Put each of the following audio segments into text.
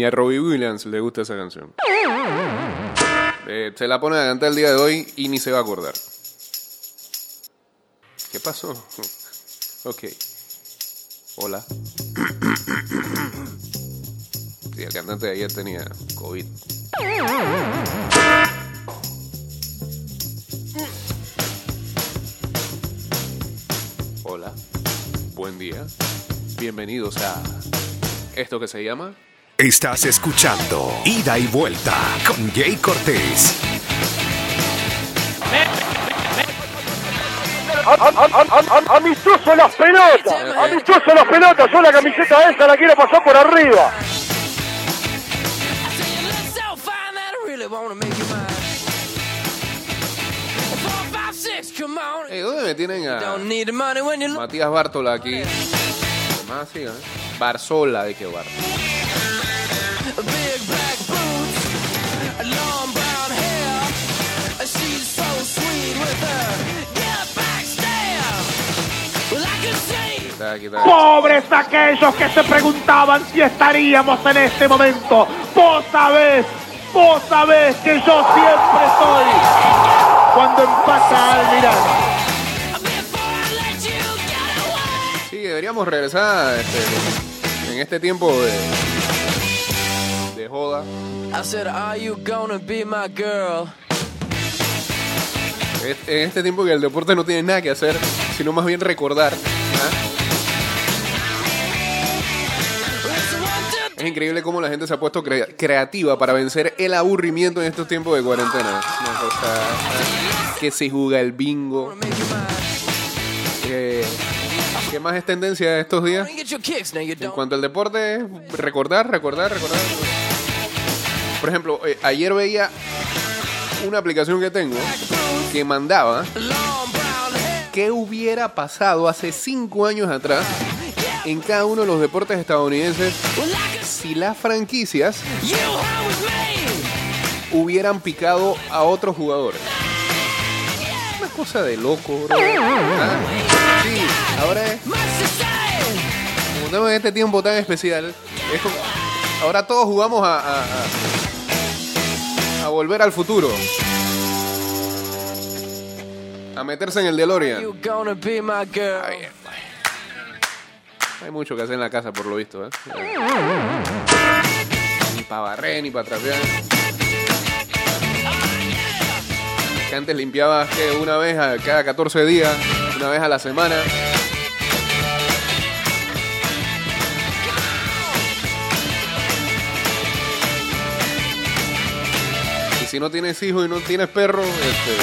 Ni a Robbie Williams le gusta esa canción. Eh, se la pone a cantar el día de hoy y ni se va a acordar. ¿Qué pasó? Ok. Hola. Sí, el cantante de ayer tenía COVID. Hola. Buen día. Bienvenidos a esto que se llama Estás escuchando Ida y Vuelta con Jay Cortés. Amistoso las pelotas, amistoso las pelotas, yo la camiseta esa la quiero pasar por arriba. Hey, ¿Dónde me tienen a Don't need the money when you look. Matías Bártola aquí? Más siga, ¿eh? Barzola de que Bartola. Pobres aquellos que se preguntaban si estaríamos en este momento. Vos sabés, vos sabés que yo siempre estoy cuando empata Almirante. Sí, deberíamos regresar este, en este tiempo de, de joda. I said, Are you gonna be my girl? En este tiempo que el deporte no tiene nada que hacer, sino más bien recordar. ¿ah? Es increíble cómo la gente se ha puesto crea- creativa para vencer el aburrimiento en estos tiempos de cuarentena. Cosa, ¿ah? que se juega el bingo. que- ¿Qué más es tendencia estos días? En cuanto al deporte, recordar, recordar, recordar. Por ejemplo, eh, ayer veía una aplicación que tengo que mandaba qué hubiera pasado hace cinco años atrás en cada uno de los deportes estadounidenses si las franquicias hubieran picado a otros jugadores. Una cosa de loco, bro. ¿Ah? Sí, ahora es, como estamos en este tiempo tan especial, es como- ahora todos jugamos a, a, a- a volver al futuro. A meterse en el DeLorean. Hay mucho que hacer en la casa, por lo visto. ¿eh? Ni para barrer, ni para trapear. Que antes limpiabas que una vez a cada 14 días, una vez a la semana. Y si no tienes hijos y no tienes perro, este,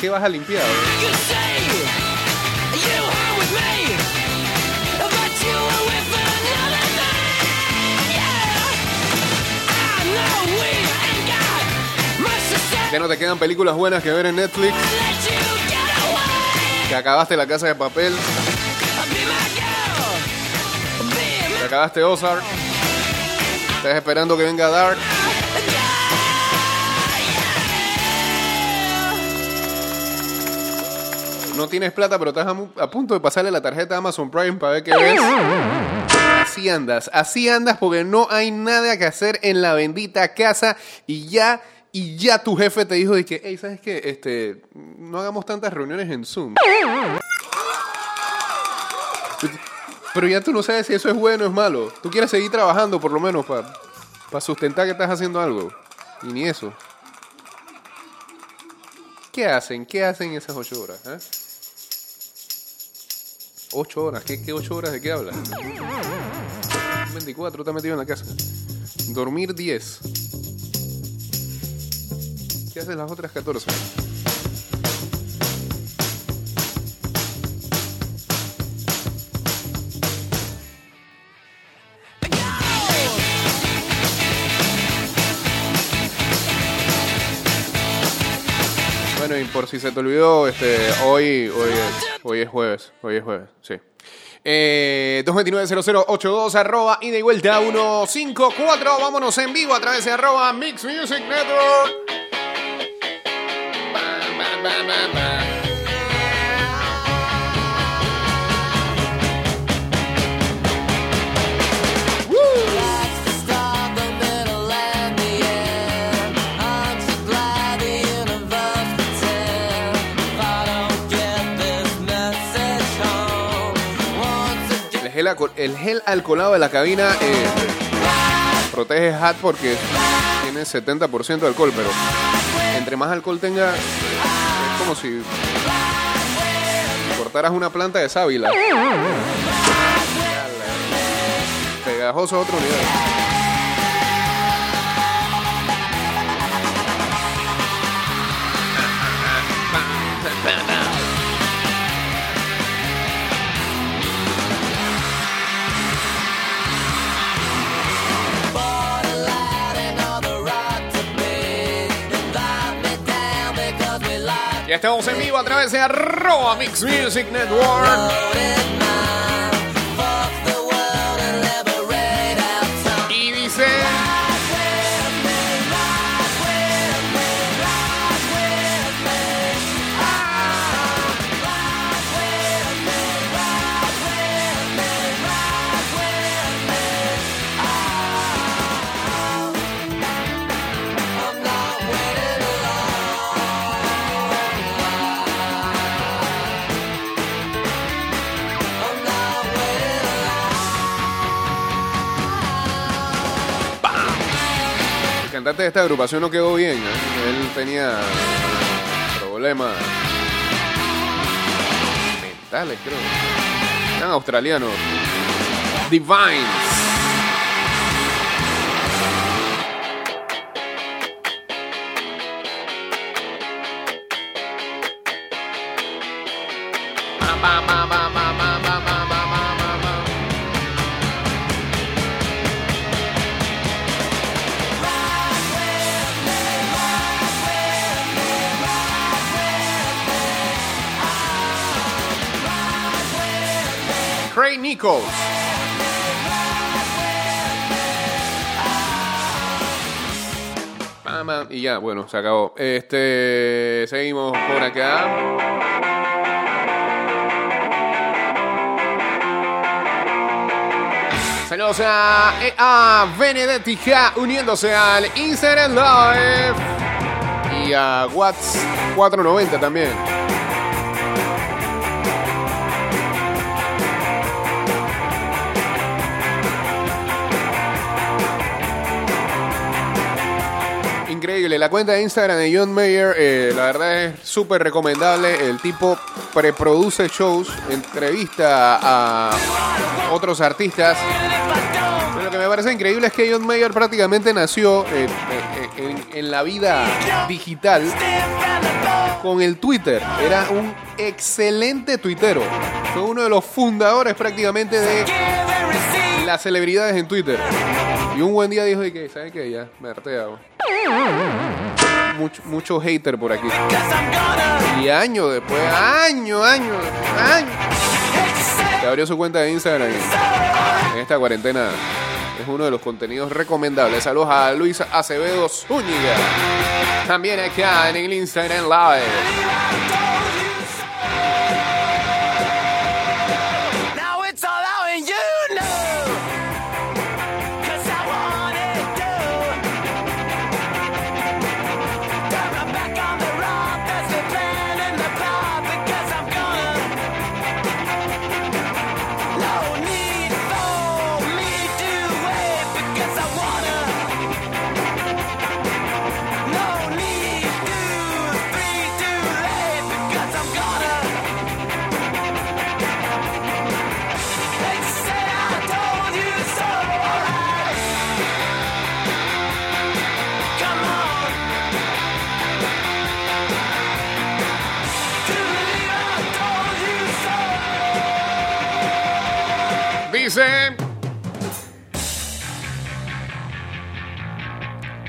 ¿qué vas a limpiar? eh? Que no te quedan películas buenas que ver en Netflix. Que acabaste La Casa de Papel. Que acabaste Ozark. Estás esperando que venga Dark. No tienes plata, pero estás a, a punto de pasarle la tarjeta a Amazon Prime para ver qué ves. Así andas, así andas porque no hay nada que hacer en la bendita casa y ya, y ya tu jefe te dijo de que, hey, ¿sabes qué? Este, no hagamos tantas reuniones en Zoom. Pero ya tú no sabes si eso es bueno o es malo. Tú quieres seguir trabajando por lo menos para sustentar que estás haciendo algo. Y ni eso. ¿Qué hacen? ¿Qué hacen esas ocho horas? eh? ¿Ocho horas? ¿Qué, qué ocho horas de qué hablas? 24, está metido en la casa. Dormir 10. ¿Qué haces las otras 14? Bueno, y por si se te olvidó, este, hoy, hoy, es, hoy es jueves, hoy es jueves, sí. Eh, 229-0082, arroba ida y vuelta 154. Vámonos en vivo a través de arroba Mix Music Network el gel alcoholado de la cabina eh, protege hat porque tiene 70% de alcohol, pero entre más alcohol tenga, como si cortaras una planta de sábila. Pegajoso a otro nivel. Ya estamos en vivo a través de arroba Mix Music Network. Cantante de esta agrupación no quedó bien. ¿eh? Él tenía problemas mentales, creo. Eran australianos. Divines. Y ya, bueno, se acabó. Este, seguimos por acá. Saludos a, eh, a Benedettica uniéndose al Instagram Live. Y a Watts 490 también. Increíble, la cuenta de Instagram de John Mayer, eh, la verdad es súper recomendable. El tipo preproduce shows, entrevista a otros artistas. Lo que me parece increíble es que John Mayer prácticamente nació eh, eh, en, en la vida digital con el Twitter. Era un excelente tuitero. Fue uno de los fundadores prácticamente de las celebridades en Twitter. Y un buen día dijo, y que, ¿sabes qué? Ya, me harté. hago". Mucho, mucho hater por aquí. Y años después, año, año, año. Se abrió su cuenta de Instagram en esta cuarentena es uno de los contenidos recomendables. Saludos a Luis Acevedo Zúñiga. También acá en el Instagram Live.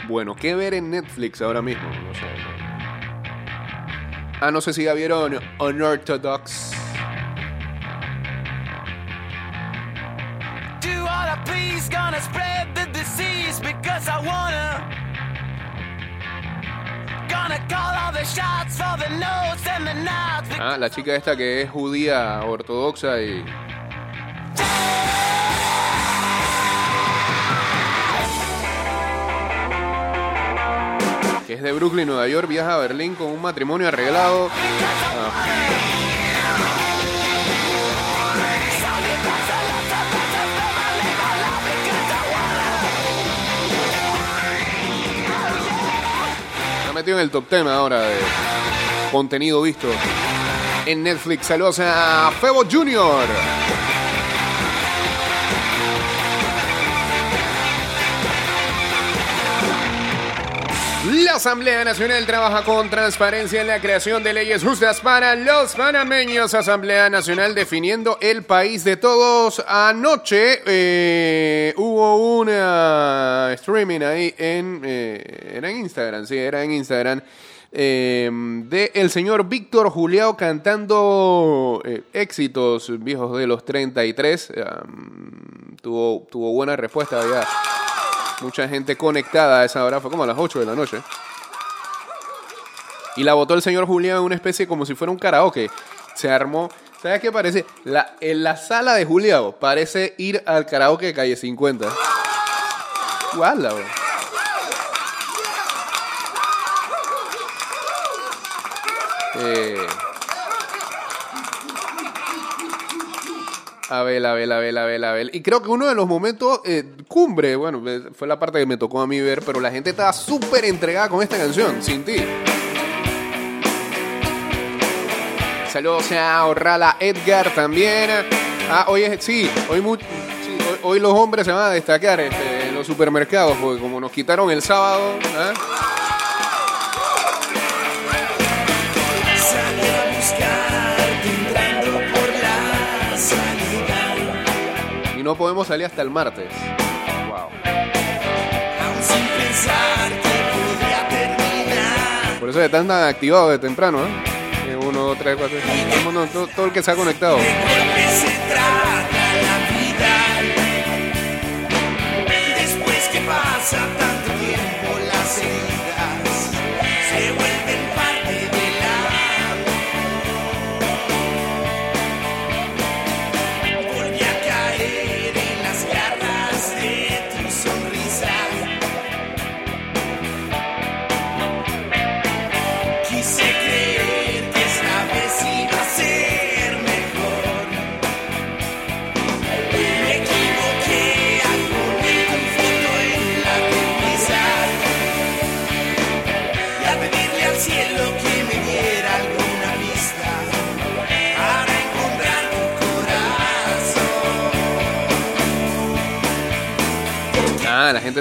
Bueno, ¿qué ver en Netflix ahora mismo? No sé. Ah, no sé si ya vieron Unorthodox. Do all I please, gonna spread the disease because I wanna. Gonna call all the shots for the notes and the nods. Ah, la chica esta que es judía ortodoxa y. que es de Brooklyn, Nueva York, viaja a Berlín con un matrimonio arreglado. Ah. metido en el top 10 ahora de contenido visto en Netflix. Saludos a Febo Junior. Asamblea Nacional trabaja con transparencia en la creación de leyes justas para los panameños. Asamblea Nacional definiendo el país de todos. Anoche eh, hubo una streaming ahí en, eh, era en Instagram, sí, era en Instagram. eh, de el señor Víctor Juliao cantando eh, éxitos viejos de los 33. Um, tuvo, tuvo buena respuesta, había mucha gente conectada a esa hora, fue como a las 8 de la noche. Y la votó el señor Julián en una especie como si fuera un karaoke. Se armó. ¿Sabes qué parece? La, en la sala de Julián parece ir al karaoke de calle 50. Guarda, bro. Eh. Abel, Abel, Abel, Abel, Abel. Y creo que uno de los momentos eh, cumbre, bueno, eh, fue la parte que me tocó a mí ver, pero la gente estaba súper entregada con esta canción, sin ti. Saludos a Orrala Edgar también. Ah, hoy es, sí, hoy, mu- sí, hoy, los hombres se van a destacar este, en los supermercados, porque como nos quitaron el sábado, ¿ah? No podemos salir hasta el martes. Wow. sin pensar que podría terminar. Por eso están tan activados de temprano, ¿eh? Eh, Uno, dos, tres, cuatro, cinco, todo todo, el que se ha conectado. De golpe se trata la vida. Después que pasa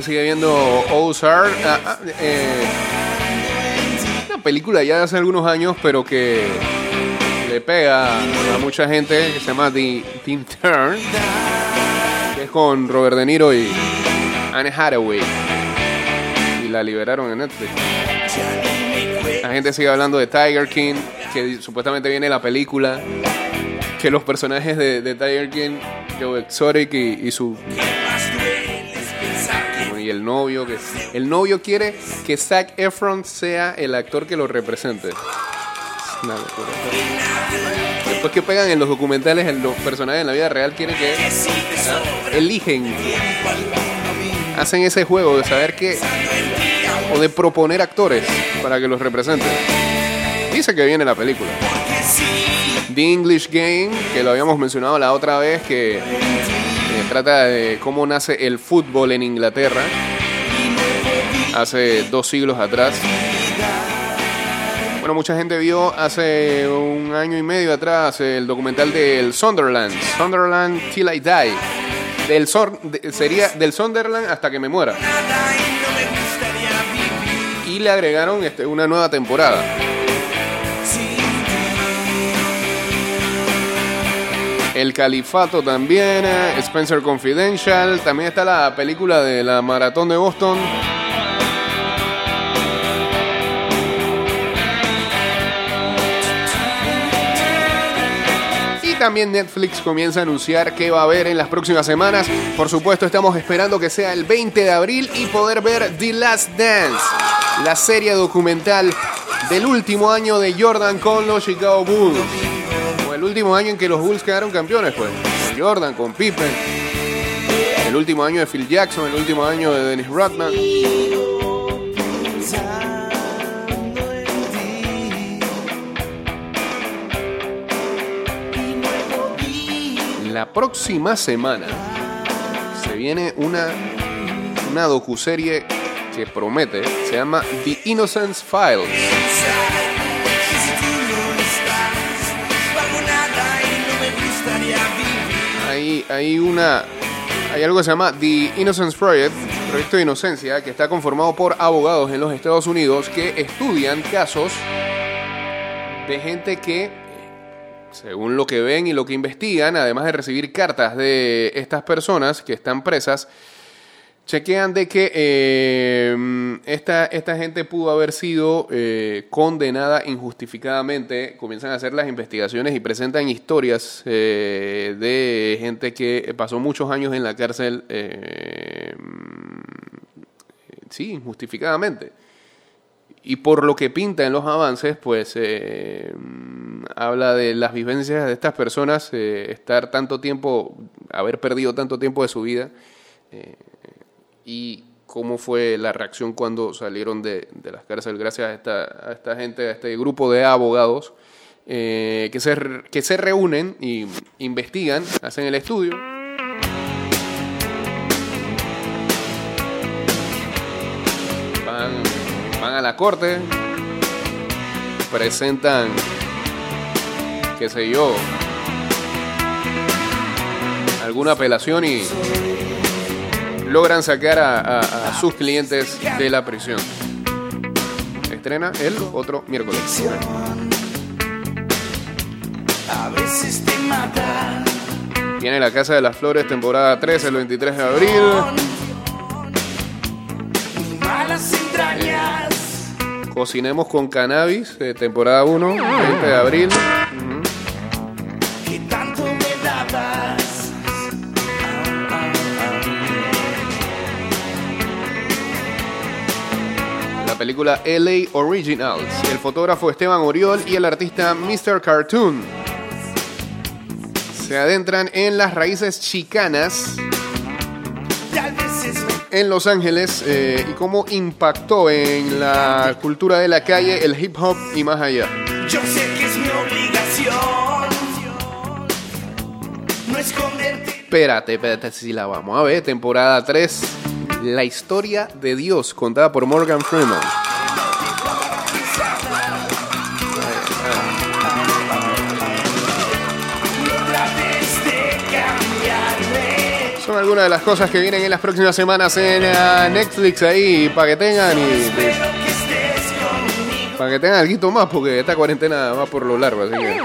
sigue viendo Ozark. Ah, ah, eh, una película ya de hace algunos años, pero que le pega a mucha gente, que se llama The, The Intern, que es con Robert De Niro y Anne Hathaway. Y la liberaron en Netflix. La gente sigue hablando de Tiger King, que supuestamente viene la película. Que los personajes de, Tiger King, Joe Exotic y su el novio que el novio quiere que Zac Efron sea el actor que lo represente. Después que pegan en los documentales, en los personajes en la vida real quieren que eligen, hacen ese juego de saber que o de proponer actores para que los representen. Dice que viene la película. The English Game, que lo habíamos mencionado la otra vez, que trata de cómo nace el fútbol en Inglaterra hace dos siglos atrás. Bueno, mucha gente vio hace un año y medio atrás el documental del Sunderland, Sunderland Till I Die. Del sería del Sunderland hasta que me muera. Y le agregaron este, una nueva temporada. El Califato también, eh, Spencer Confidential, también está la película de la Maratón de Boston. Y también Netflix comienza a anunciar qué va a haber en las próximas semanas. Por supuesto, estamos esperando que sea el 20 de abril y poder ver The Last Dance, la serie documental del último año de Jordan con los Chicago Bulls. El último año en que los Bulls quedaron campeones, pues. Jordan, con Pippen. El último año de Phil Jackson, el último año de Dennis Rodman. La próxima semana se viene una, una docuserie, se que promete. Se llama The Innocence Files. Hay, una. Hay algo que se llama The Innocence Project, Proyecto de Inocencia, que está conformado por abogados en los Estados Unidos que estudian casos de gente que, según lo que ven y lo que investigan, además de recibir cartas de estas personas que están presas, chequean de que eh, esta, esta gente pudo haber sido eh, condenada injustificadamente. Comienzan a hacer las investigaciones y presentan historias eh, de gente que pasó muchos años en la cárcel, sí, injustificadamente. Y por lo que pinta en los avances, pues habla de las vivencias de estas personas, estar tanto tiempo, haber perdido tanto tiempo de su vida y cómo fue la reacción cuando salieron de, de las cárceles gracias a esta, a esta gente, a este grupo de abogados eh, que, se, que se reúnen y investigan, hacen el estudio. Van, van a la corte, presentan, qué sé yo, alguna apelación y logran sacar a, a- a sus clientes de la prisión. Estrena el otro miércoles. A veces te mata. Viene La Casa de las Flores, temporada 3, el 23 de abril. Malas entrañas. Cocinemos con Cannabis, eh, temporada 1, 20 de abril. Película LA Originals. El fotógrafo Esteban Oriol y el artista Mr. Cartoon se adentran en las raíces chicanas es en Los Ángeles eh, y cómo impactó en la cultura de la calle, el hip hop y más allá. Yo sé que es mi obligación. No esconderte. Espérate, espérate, si la vamos a ver. Temporada 3, La historia de Dios, contada por Morgan Freeman. Son algunas de las cosas que vienen en las próximas semanas en eh, Netflix ahí para que tengan y para que tengan algo más porque esta cuarentena va por lo largo, así que.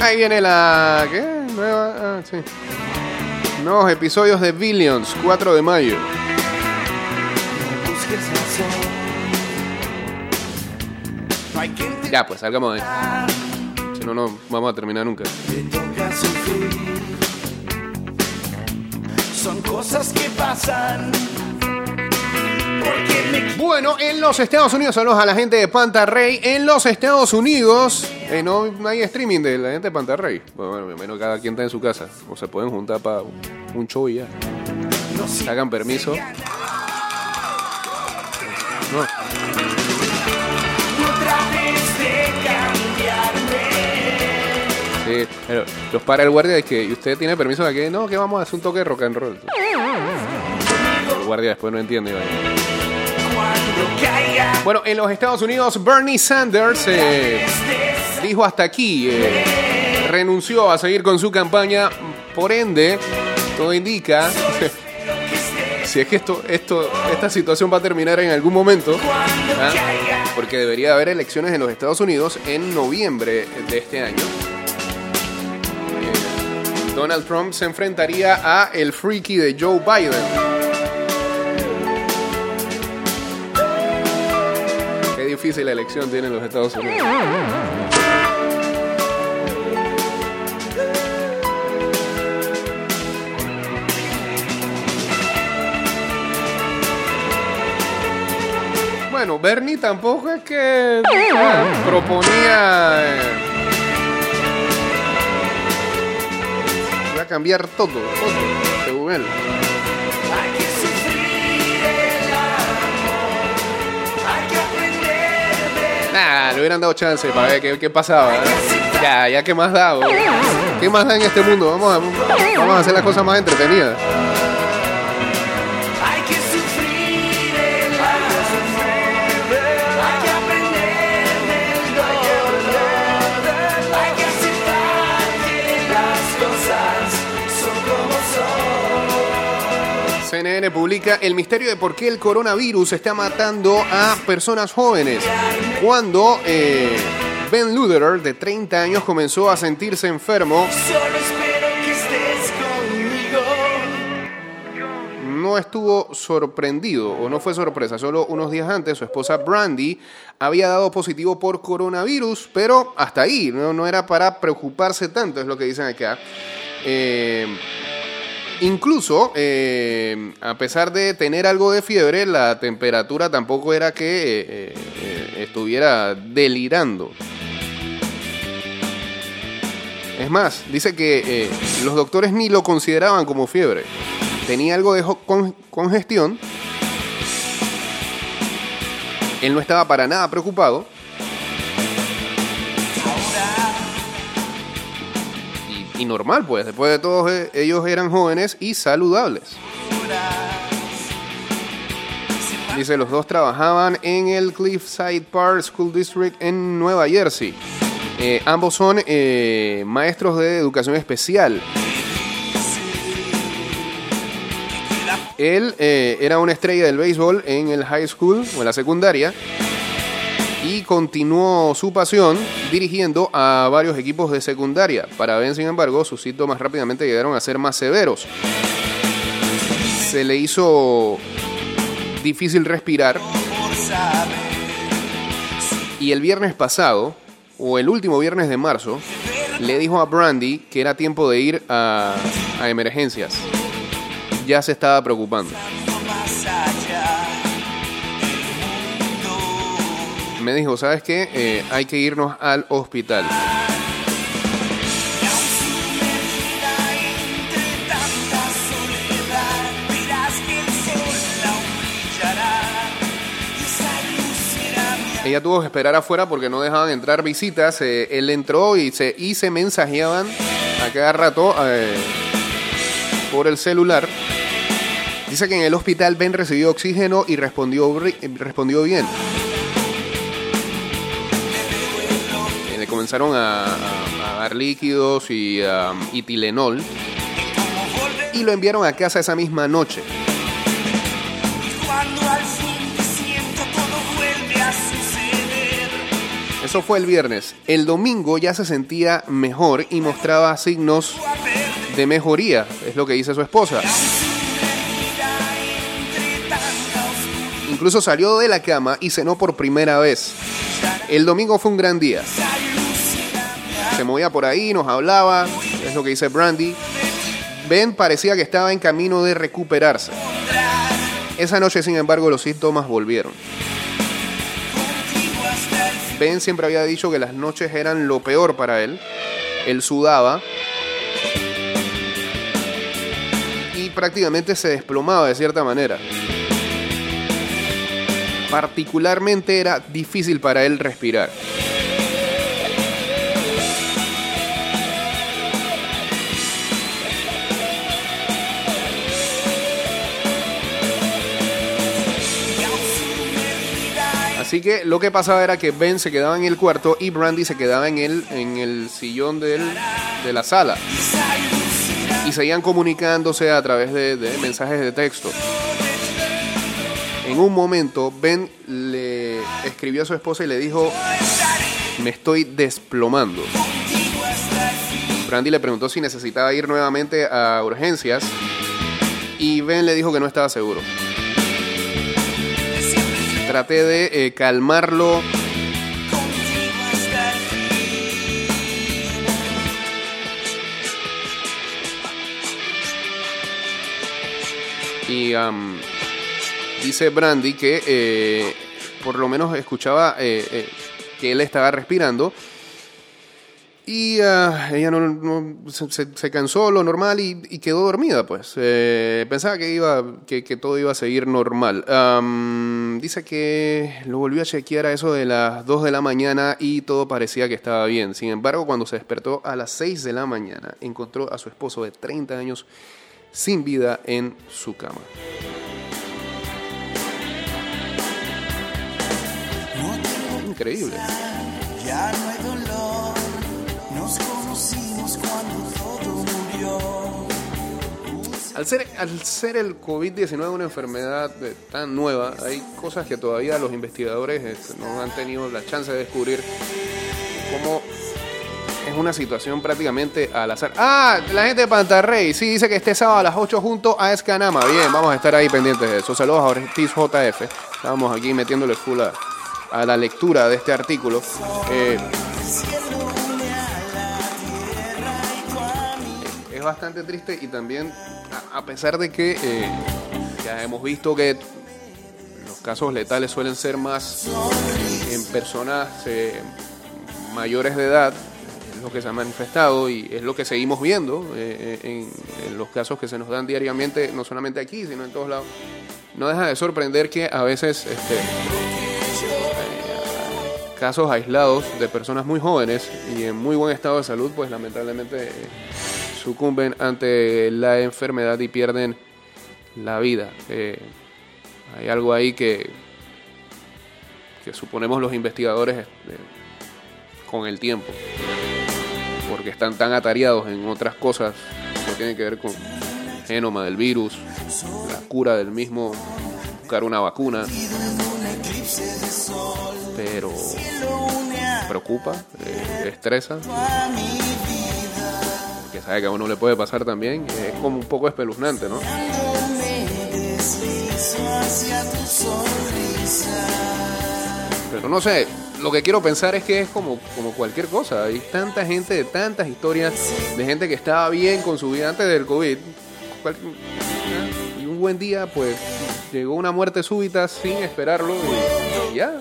Ahí viene la ¿qué? Nueva, ah, sí. Nuevos episodios de Billions, 4 de mayo. Ya, pues salgamos de ahí. Si no, no vamos a terminar nunca. Son cosas que pasan. Bueno, en los Estados Unidos, saludos a la gente de Pantarrey. En los Estados Unidos, eh, no, hay streaming de la gente de Pantarrey. Bueno, bueno, menos cada quien está en su casa. O se pueden juntar para un show y ya. Hagan permiso. No. De. Sí, pero los para el guardia es que ¿y usted tiene permiso de que no, que vamos a hacer un toque de rock and roll. Guardia después no entiende. Bueno, en los Estados Unidos, Bernie Sanders eh, dijo hasta aquí, eh, renunció a seguir con su campaña, por ende, todo indica, si es que esto, esto, esta situación va a terminar en algún momento, ¿ah? porque debería haber elecciones en los Estados Unidos en noviembre de este año. Eh, Donald Trump se enfrentaría a el freaky de Joe Biden. Difícil elección tienen los Estados Unidos. Bueno, Bernie tampoco es que ah, proponía eh, cambiar todo, todo, según él. Nah, le hubieran dado chance para ver qué, qué pasaba. ¿eh? Ya, ya, ¿qué más da? bro? ¿Qué más da en este mundo? Vamos vamos a hacer las cosas más entretenidas. CNN publica el misterio de por qué el coronavirus está matando a personas jóvenes. Cuando eh, Ben Luderer, de 30 años, comenzó a sentirse enfermo, no estuvo sorprendido o no fue sorpresa. Solo unos días antes su esposa Brandy había dado positivo por coronavirus, pero hasta ahí, no, no era para preocuparse tanto, es lo que dicen acá. Eh, incluso, eh, a pesar de tener algo de fiebre, la temperatura tampoco era que eh, eh, estuviera delirando. Es más, dice que los doctores ni lo consideraban como fiebre. Tenía algo de congestión. Él no estaba para nada preocupado. Y, normal, pues. Después de todo, eh, ellos eran jóvenes y saludables. Dice, los dos trabajaban en el Cliffside Park School District en Nueva Jersey. Eh, ambos son eh, maestros de educación especial. Él eh, era una estrella del béisbol en el high school o en la secundaria y continuó su pasión dirigiendo a varios equipos de secundaria. Para Ben, sin embargo, sus síntomas rápidamente llegaron a ser más severos. Se le hizo difícil respirar y el viernes pasado, o el último viernes de marzo, le dijo a Brandy que era tiempo de ir a, a emergencias. Ya se estaba preocupando. Me dijo, ¿sabes qué? Eh, hay que irnos al hospital. Ella tuvo que esperar afuera porque no dejaban entrar visitas. Eh, él entró y se, y se mensajeaban a cada rato eh, por el celular. Dice que en el hospital Ben recibió oxígeno y respondió, respondió bien. Comenzaron a, a- a dar líquidos y, um, y Tilenol. Y lo enviaron a casa esa misma noche. Eso fue el viernes. El domingo ya se sentía mejor y mostraba signos de mejoría, es lo que dice su esposa. Incluso salió de la cama y cenó por primera vez. El domingo fue un gran día. Se movía por ahí, nos hablaba, es lo que dice Brandy. Ben parecía que estaba en camino de recuperarse. Esa noche, sin embargo, los síntomas volvieron. Ben siempre había dicho que las noches eran lo peor para él. Él sudaba y prácticamente se desplomaba de cierta manera. Particularmente era difícil para él respirar. Así que lo que pasaba era que Ben se quedaba en el cuarto y Brandy se quedaba en el, en el sillón del- de la sala. Y seguían comunicándose a través de, de mensajes de texto. En un momento, Ben le escribió a su esposa y le dijo, me estoy desplomando. Brandy le preguntó si necesitaba ir nuevamente a urgencias y Ben le dijo que no estaba seguro. Traté de eh, calmarlo. Y dice Brandy que eh, por lo menos escuchaba eh, eh, que él estaba respirando. Y ah, ella no, no- se, cansó lo normal y, y quedó dormida, pues. Eh, pensaba que, iba, que, que todo iba a seguir normal. Dice que lo volvió a chequear a eso de las 2 de la mañana y todo parecía que estaba bien. Sin embargo, cuando se despertó a las 6 de la mañana, encontró a su esposo de 30 años sin vida en su cama. Increíble. Ya no hay Al ser, al ser el COVID-19 una enfermedad eh, tan nueva, hay cosas que todavía los investigadores este, no han tenido la chance de descubrir. Como es una situación prácticamente al azar. Ah, la gente de Pantarrey, sí, dice que este sábado a las 8 junto a Escanama. Bien, vamos a estar ahí pendientes de eso. Saludos a Ortiz JF. Estábamos aquí metiéndole full a, a la lectura de este artículo. Eh, es bastante triste y también, a, pesar de que eh, ya hemos visto que los casos letales suelen ser más en personas eh, mayores de edad, es lo que se ha manifestado y es lo que seguimos viendo eh, en, en los casos que se nos dan diariamente, no solamente aquí, sino en todos lados. No deja de sorprender que a veces este, casos aislados de personas muy jóvenes y en muy buen estado de salud, pues lamentablemente sucumben ante la enfermedad y pierden la vida. Eh, hay algo ahí que, que suponemos los investigadores eh, con el tiempo, porque están tan atareados en otras cosas que tienen que ver con el genoma del virus, la cura del mismo, buscar una vacuna. Pero preocupa, eh, estresa, que sabe que a uno le puede pasar también, es como un poco espeluznante, ¿no? Pero no sé, lo que quiero pensar es que es como, como cualquier cosa. Hay tanta gente de tantas historias de gente que estaba bien con su vida antes del COVID. Y un buen día, pues, llegó una muerte súbita sin esperarlo y, y ya.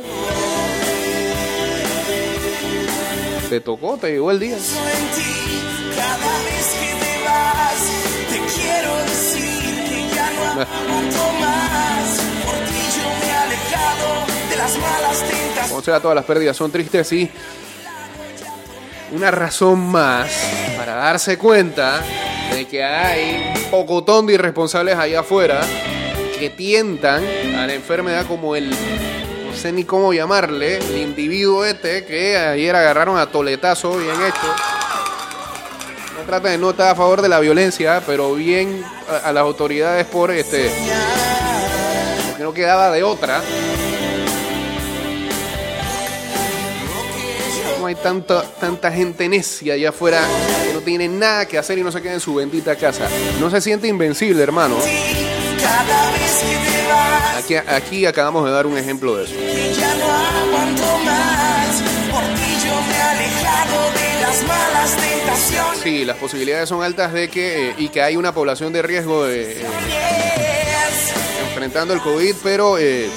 He alejado de las malas tentaciones. O sea, todas las pérdidas son tristes y una razón más para darse cuenta de que hay un pocotón de irresponsables allá afuera que tientan a la enfermedad como el, ni cómo llamarle, el individuo este que ayer agarraron a toletazo, bien hecho. No trata de no estar a favor de la violencia, pero bien a, a las autoridades por este, porque no quedaba de otra. No hay tanta, tanta gente necia allá afuera que no tiene nada que hacer y no se queda en su bendita casa. No se siente invencible, hermano. Aquí, aquí acabamos de dar un ejemplo de eso. Sí, las posibilidades son altas de que eh, y que hay una población de riesgo de, eh, enfrentando el COVID, pero eh,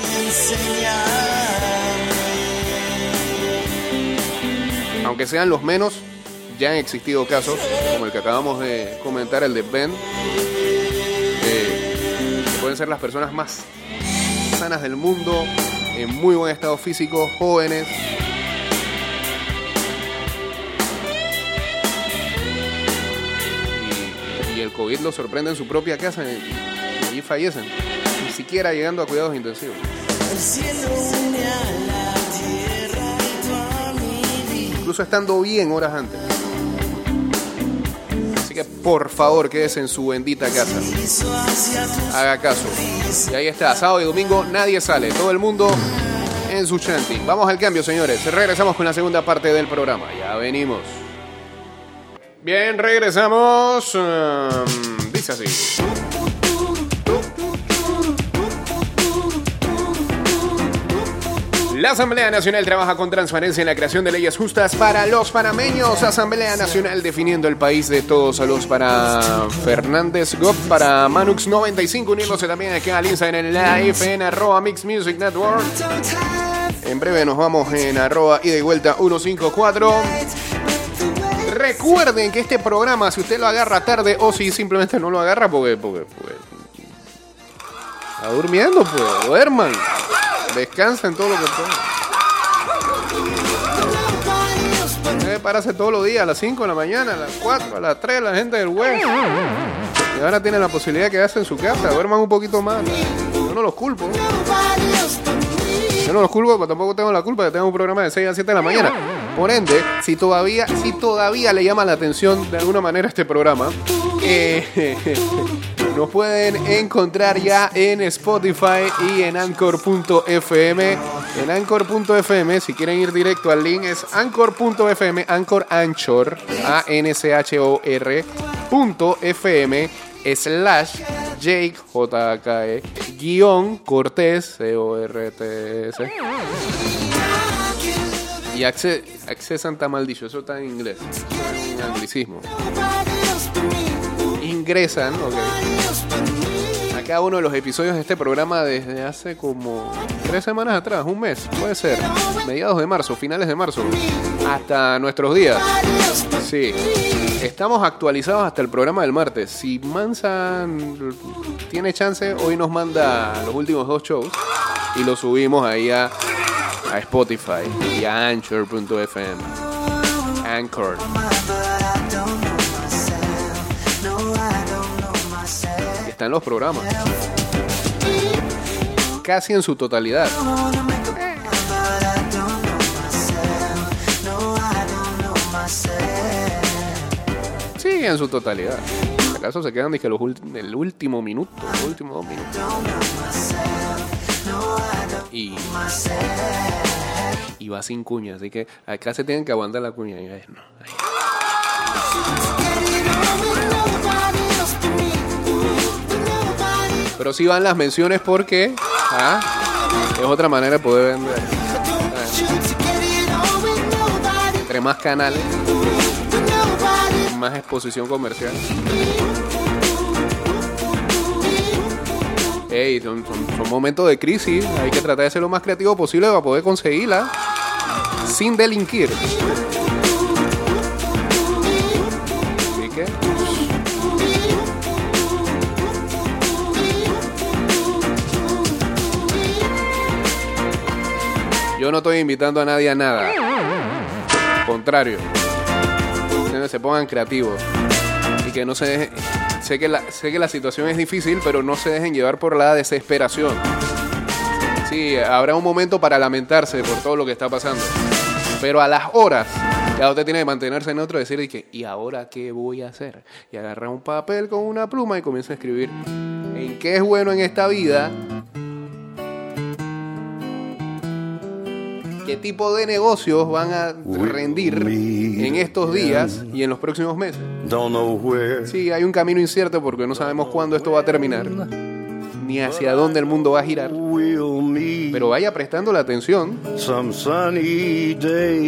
aunque sean los menos, ya han existido casos, como el que acabamos de comentar, el de Ben, eh, ser las personas más sanas del mundo, en muy buen estado físico, jóvenes. Y, y el COVID los sorprende en su propia casa y, y allí fallecen, ni siquiera llegando a cuidados intensivos. Incluso estando bien horas antes. Por favor quédese en su bendita casa. Haga caso. Y ahí está, sábado y domingo nadie sale, todo el mundo en su chanting. Vamos al cambio, señores. Regresamos con la segunda parte del programa. Ya venimos. Bien, regresamos. Um, dice así. La Asamblea Nacional trabaja con transparencia en la creación de leyes justas para los panameños. Asamblea Nacional definiendo el país de todos. Saludos para Fernández Gop, para Manux95, uniéndose también aquí al Instagram en live en arroba Mix Music Network. En breve nos vamos en arroba y vuelta 154. Recuerden que este programa, si usted lo agarra tarde o si simplemente no lo agarra porque, porque, porque está durmiendo, pues, duerman. Descansen todo lo que puedan. Debe pararse todos los días, a las 5 de la mañana, a las 4, a las 3, la gente del web. Y ahora tienen la posibilidad de quedarse en su casa, duerman un poquito más. Yo no los culpo. Yo no los culpo, pero tampoco tengo la culpa que tengo un programa de 6 a 7 de la mañana. Por ende, si todavía, si todavía le llama la atención de alguna manera este programa, eh, Nos pueden encontrar ya en Spotify y en Anchor.fm. En Anchor.fm, si quieren ir directo al link, es Anchor.fm, Anchor Anchor, A-N-C-H-O-R, punto FM, slash Jake, J-K-E, guion Cortés, C-O-R-T-S. Y acce- accesan está mal dicho, eso está en inglés. En anglicismo. Ingresan, ok. A cada uno de los episodios de este programa desde hace como tres semanas atrás, un mes, puede ser. Mediados de marzo, finales de marzo. Hasta nuestros días. Sí. Estamos actualizados hasta el programa del martes. Si Mansa tiene chance, hoy nos manda los últimos dos shows y los subimos ahí a, a Spotify y a Anchor.fm. Anchor. Están los programas. Casi en su totalidad. Sí, en su totalidad. Acaso se quedan dije, los el último minuto, los últimos dos minutos. Y, y va sin cuña, así que acá se tienen que aguantar la cuña. No. Pero sí van las menciones porque ah, es otra manera de poder vender. Entre más canales, más exposición comercial. Ey, son, son- son momentos de crisis, hay que tratar de ser lo más creativo posible para poder conseguirla sin delinquir. Yo no estoy invitando a nadie a nada. Contrario. Se pongan creativos. Y que no se dejen. Sé que, la, sé que la situación es difícil, pero no se dejen llevar por la desesperación. Sí, habrá un momento para lamentarse por todo lo que está pasando. Pero a las horas, ya usted tiene que mantenerse en otro decir, y que, ¿y ahora qué voy a hacer? Y agarra un papel con una pluma y comienza a escribir en qué es bueno en esta vida qué tipo de negocios van a rendir en estos días y en los próximos meses. Sí, hay un camino incierto porque no sabemos cuándo esto va a terminar, ni hacia dónde el mundo va a girar. Pero vaya prestando la atención.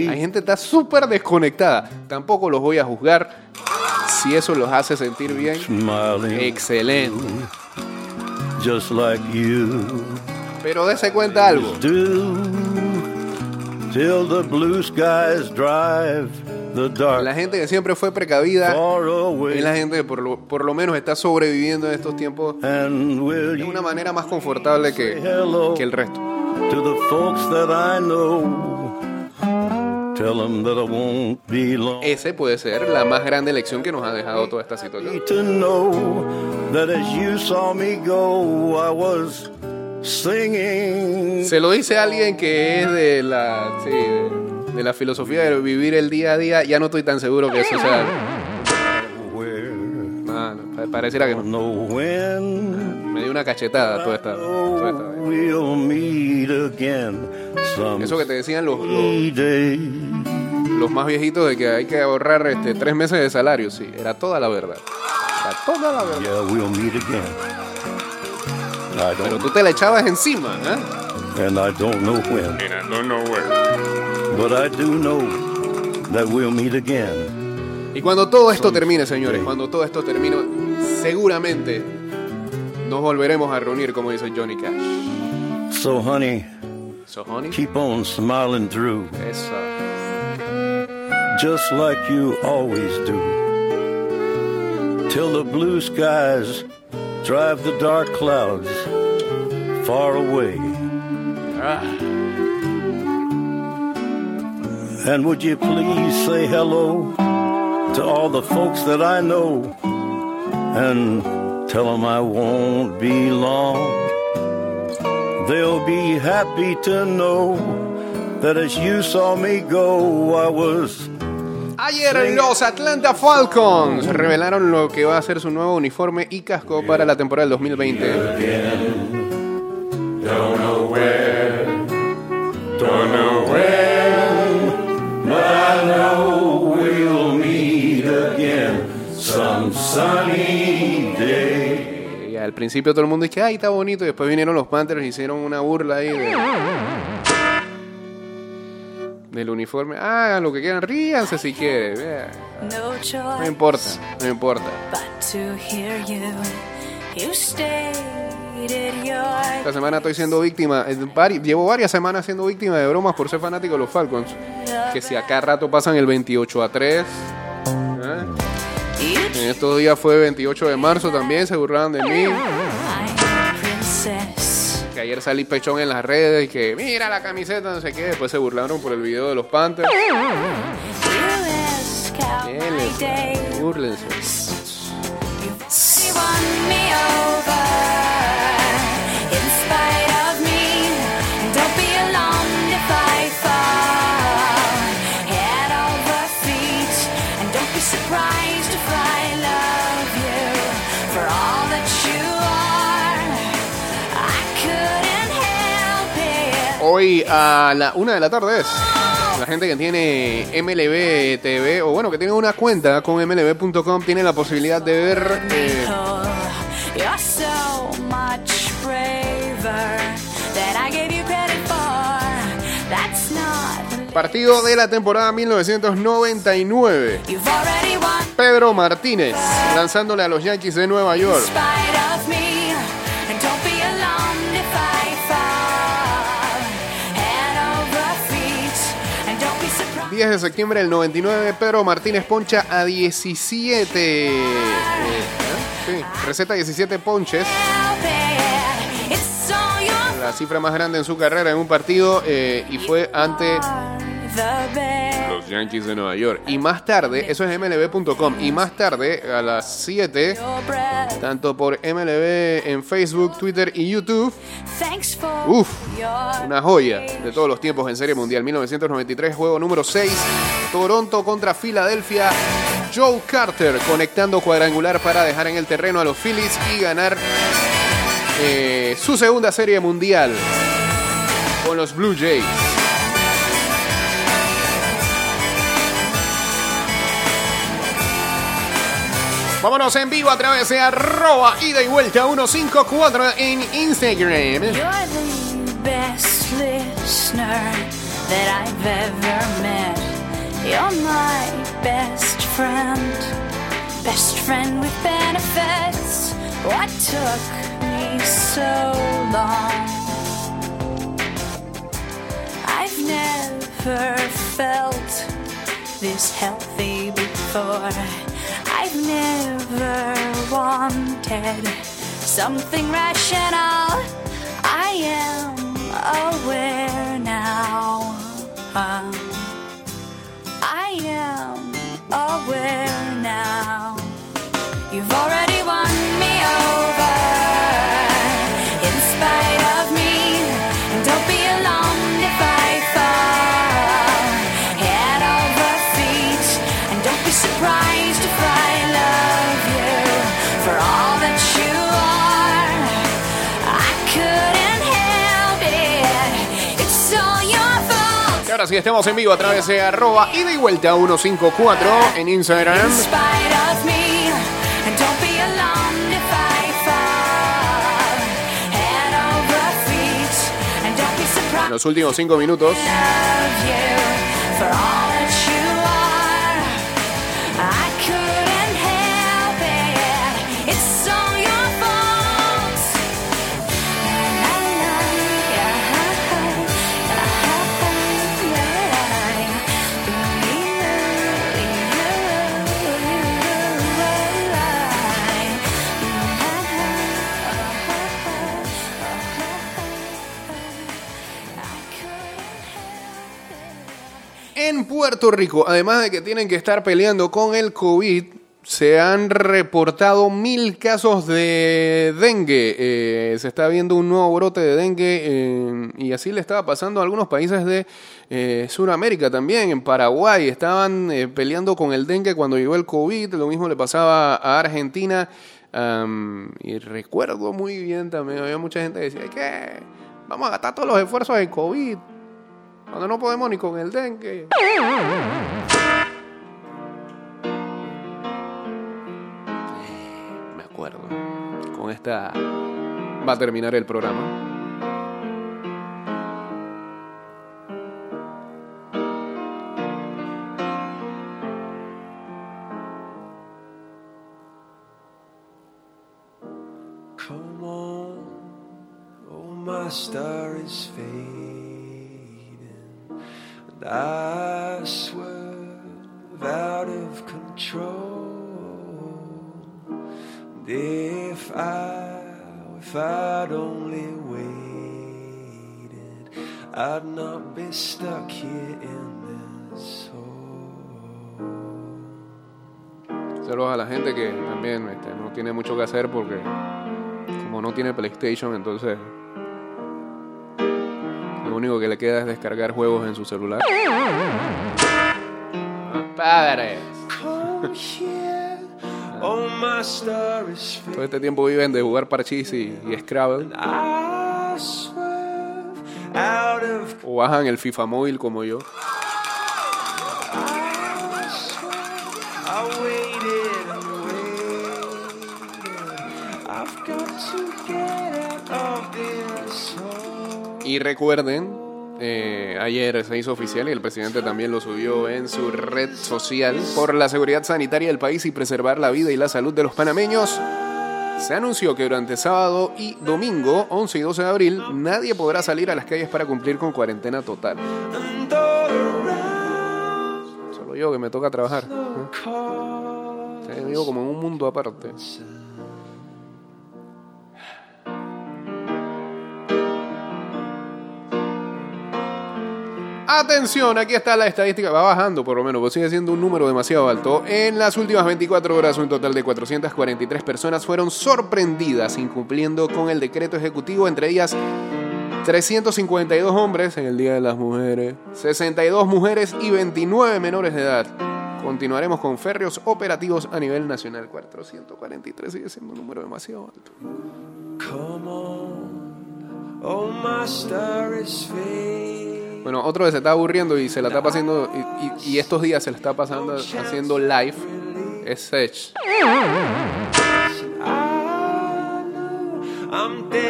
Hay gente que está súper desconectada. Tampoco los voy a juzgar. Si eso los hace sentir bien, excelente. just like you Pero dése cuenta algo. Till the blue skies drive the dark La gente que siempre fue precavida es la gente que por lo, por lo menos está sobreviviendo en estos tiempos de una manera más confortable que, que el resto. to the folks that I know? Tell them that I won't be long. Ese puede ser la más grande lección que nos ha dejado toda esta situación. Se lo dice alguien que es de la, sí, de, de la filosofía de vivir el día a día. Ya no estoy tan seguro que eso sea. No, no, pareciera que no. Me dio una cachetada toda esta. toda esta vez. we'll meet again. Some Eso que te decían los, los más viejitos de que hay que ahorrar este, tres meses de salario. Sí, era toda la verdad. Era toda la verdad. I Pero don't, tú te la echabas encima, ¿eh? and I don't know when, but I do know that we'll meet again. Y cuando todo esto termine, señores, cuando todo esto termine, seguramente nos volveremos a reunir, como dice Johnny Cash. So, honey, So, honey, keep on smiling through, eso. just like you always do. Till the blue skies drive the dark clouds far away. Ah, And would you please say hello to all the folks that I know and tell them I won't be long? They'll be happy to know that as you saw me go, I was Ayer los Atlanta Falcons revelaron lo que va a ser su nuevo uniforme y casco para la temporada del 2020. But I know we'll meet again some sunny day. Y al principio todo el mundo dice, ay, está bonito. Y después vinieron los Panthers y hicieron una burla ahí de- del uniforme. Hagan lo que quieran, ríanse si quieren. No importa, no importa. Esta semana estoy siendo víctima, eh, llevo varias semanas siendo víctima de bromas por ser fanático de los Falcons. Que si acá rato pasan el 28 a 3. ¿eh? En estos días fue 28 de marzo también, se burlaban de mí. Que ayer salí pechón en las redes y que mira la camiseta, no sé qué. Después se burlaron por el video de los Panthers. You Hoy a la una de la tarde es. La gente que tiene MLB TV o bueno, que tiene una cuenta con MLB.com tiene la posibilidad de ver eh, partido de la temporada 1999. You've already won Pedro Martínez lanzándole a los Yankees de Nueva York. 10 de septiembre del 99, Pedro Martínez poncha a 17. eh. Sí, receta 17 ponches. La cifra más grande en su carrera en un partido eh, y fue ante Yankees de Nueva York. Y más tarde, eso es MLB.com, y más tarde, a las 7, Your breath. tanto por MLB en Facebook, Twitter y YouTube, Uf, una joya de todos los tiempos en Serie Mundial. 1993, juego número 6, Toronto contra Filadelfia. Joe Carter conectando cuadrangular para dejar en el terreno a los Phillies y ganar eh, su segunda Serie Mundial con los Blue Jays. Vámonos en vivo a través de arroba ida y vuelta 154 en Instagram. Best friend with benefits. What took me so long? I've never felt this healthy before. I've never wanted something rational. I am aware now. I am aware now. You've already won Y estamos en vivo a través de arroba ida y vuelta 154 en Instagram. In spite of me, and Puerto Rico, además de que tienen que estar peleando con el COVID, se han reportado mil casos de dengue. Eh, se está viendo un nuevo brote de dengue eh, y así le estaba pasando a algunos países de eh, Sudamérica también. En Paraguay estaban eh, peleando con el dengue cuando llegó el COVID. Lo mismo le pasaba a Argentina. Y recuerdo muy bien también, había mucha gente que decía que vamos a gastar todos los esfuerzos en COVID. Cuando no podemos ni con el dengue. Me acuerdo. Con esta va a terminar el programa. Come on, oh my star is fading, I swerve out of control. If I, if I'd only waited, I'd not be stuck here in this hole. Saludos a la gente que también este, no tiene mucho que hacer porque como no tiene PlayStation, entonces lo único que le queda es descargar juegos en su celular. Padres. Todo este tiempo viven de jugar parchís y, y Scrabble. O bajan el FIFA móvil como yo. Y recuerden, eh, ayer se hizo oficial y el presidente también lo subió en su red social por la seguridad sanitaria del país y preservar la vida y la salud de los panameños. Se anunció que durante sábado y domingo, 11 y 12 de abril, nadie podrá salir a las calles para cumplir con cuarentena total. Solo yo que me toca trabajar. ¿eh? call. O sea, yo vivo como en un mundo aparte. Atención, aquí está la estadística, va bajando por lo menos, pero sigue siendo un número demasiado alto. En las últimas 24 horas, un total de 443 personas fueron sorprendidas incumpliendo con el decreto ejecutivo, entre ellas 352 hombres en el Día de las Mujeres, 62 mujeres y 29 menores de edad. Continuaremos con férreos operativos a nivel nacional. 443 sigue siendo un número demasiado alto. Come on, oh. Bueno, otro que se está aburriendo y se la está pasando, y, estos días se la está pasando haciendo live, es Sech.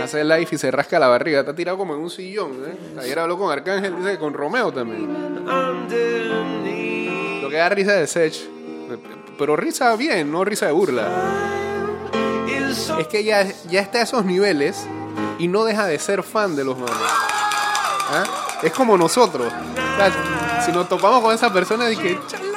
Hace live y se rasca la barriga, está tirado como en un sillón. ¿eh? Ayer habló con Arcángel, dice que con Romeo también. Lo que da risa de Sech, pero risa bien, no risa de burla. Es que ya, ya está a esos niveles y no deja de ser fan de los manos. ¿Ah? Es como nosotros. Si nos topamos con esa persona, dije, "Chale,